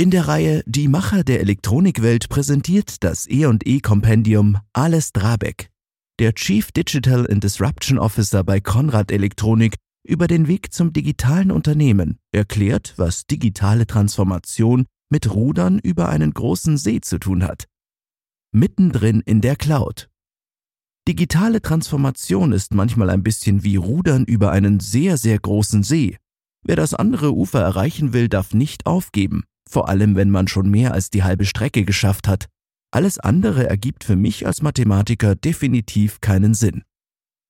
In der Reihe Die Macher der Elektronikwelt präsentiert das E&E Kompendium Ales Drabeck, der Chief Digital and Disruption Officer bei Konrad Elektronik, über den Weg zum digitalen Unternehmen, erklärt, was digitale Transformation mit Rudern über einen großen See zu tun hat. Mittendrin in der Cloud. Digitale Transformation ist manchmal ein bisschen wie Rudern über einen sehr, sehr großen See. Wer das andere Ufer erreichen will, darf nicht aufgeben vor allem wenn man schon mehr als die halbe Strecke geschafft hat. Alles andere ergibt für mich als Mathematiker definitiv keinen Sinn.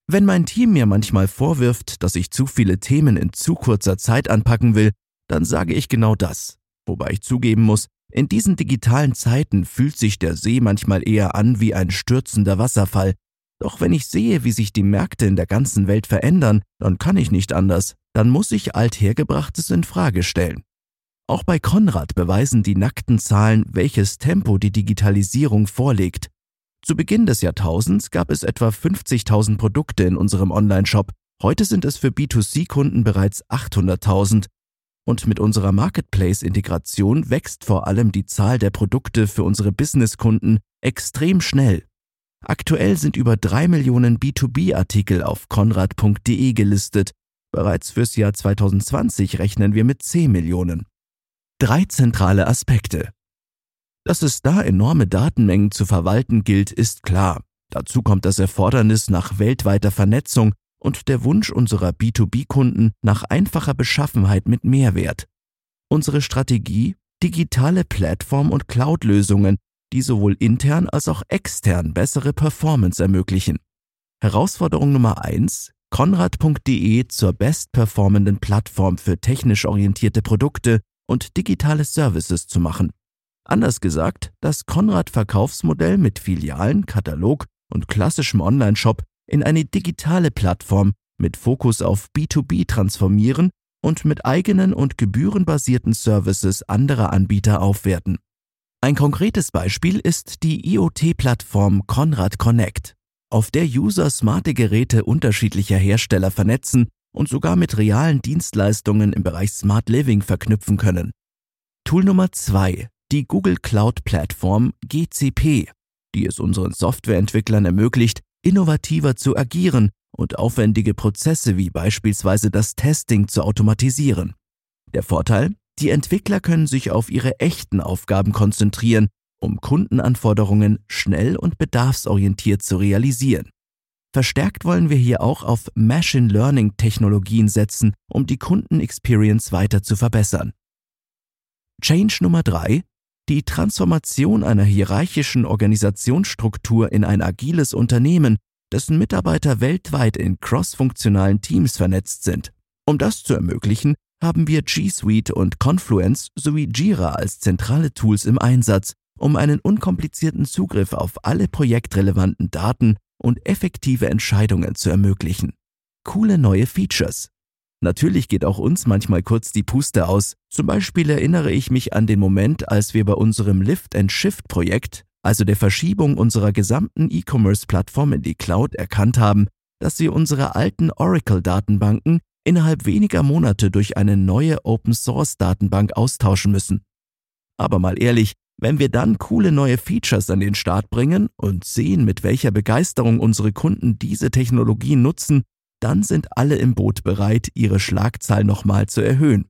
Wenn mein Team mir manchmal vorwirft, dass ich zu viele Themen in zu kurzer Zeit anpacken will, dann sage ich genau das. Wobei ich zugeben muss, in diesen digitalen Zeiten fühlt sich der See manchmal eher an wie ein stürzender Wasserfall. Doch wenn ich sehe, wie sich die Märkte in der ganzen Welt verändern, dann kann ich nicht anders. Dann muss ich althergebrachtes in Frage stellen. Auch bei Konrad beweisen die nackten Zahlen, welches Tempo die Digitalisierung vorlegt. Zu Beginn des Jahrtausends gab es etwa 50.000 Produkte in unserem Onlineshop. Heute sind es für B2C-Kunden bereits 800.000. Und mit unserer Marketplace-Integration wächst vor allem die Zahl der Produkte für unsere Businesskunden extrem schnell. Aktuell sind über drei Millionen B2B-Artikel auf konrad.de gelistet. Bereits fürs Jahr 2020 rechnen wir mit 10 Millionen drei zentrale Aspekte. Dass es da enorme Datenmengen zu verwalten gilt, ist klar. Dazu kommt das Erfordernis nach weltweiter Vernetzung und der Wunsch unserer B2B-Kunden nach einfacher Beschaffenheit mit Mehrwert. Unsere Strategie? Digitale Plattform- und Cloud-Lösungen, die sowohl intern als auch extern bessere Performance ermöglichen. Herausforderung Nummer eins: Konrad.de zur bestperformenden Plattform für technisch orientierte Produkte und digitale Services zu machen. Anders gesagt, das Konrad-Verkaufsmodell mit Filialen, Katalog und klassischem Onlineshop in eine digitale Plattform mit Fokus auf B2B transformieren und mit eigenen und gebührenbasierten Services anderer Anbieter aufwerten. Ein konkretes Beispiel ist die IoT-Plattform Conrad Connect, auf der User smarte Geräte unterschiedlicher Hersteller vernetzen und sogar mit realen Dienstleistungen im Bereich Smart Living verknüpfen können. Tool Nummer zwei: die Google Cloud Plattform GCP, die es unseren Softwareentwicklern ermöglicht, innovativer zu agieren und aufwendige Prozesse wie beispielsweise das Testing zu automatisieren. Der Vorteil? Die Entwickler können sich auf ihre echten Aufgaben konzentrieren, um Kundenanforderungen schnell und bedarfsorientiert zu realisieren. Verstärkt wollen wir hier auch auf Machine Learning Technologien setzen, um die Kundenexperience weiter zu verbessern. Change Nummer drei: Die Transformation einer hierarchischen Organisationsstruktur in ein agiles Unternehmen, dessen Mitarbeiter weltweit in crossfunktionalen Teams vernetzt sind. Um das zu ermöglichen, haben wir G Suite und Confluence sowie Jira als zentrale Tools im Einsatz, um einen unkomplizierten Zugriff auf alle projektrelevanten Daten und effektive Entscheidungen zu ermöglichen. Coole neue Features. Natürlich geht auch uns manchmal kurz die Puste aus. Zum Beispiel erinnere ich mich an den Moment, als wir bei unserem Lift and Shift Projekt, also der Verschiebung unserer gesamten E-Commerce-Plattform in die Cloud, erkannt haben, dass wir unsere alten Oracle-Datenbanken innerhalb weniger Monate durch eine neue Open-Source-Datenbank austauschen müssen. Aber mal ehrlich, wenn wir dann coole neue Features an den Start bringen und sehen, mit welcher Begeisterung unsere Kunden diese Technologie nutzen, dann sind alle im Boot bereit, ihre Schlagzahl nochmal zu erhöhen.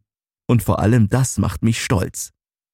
Und vor allem das macht mich stolz.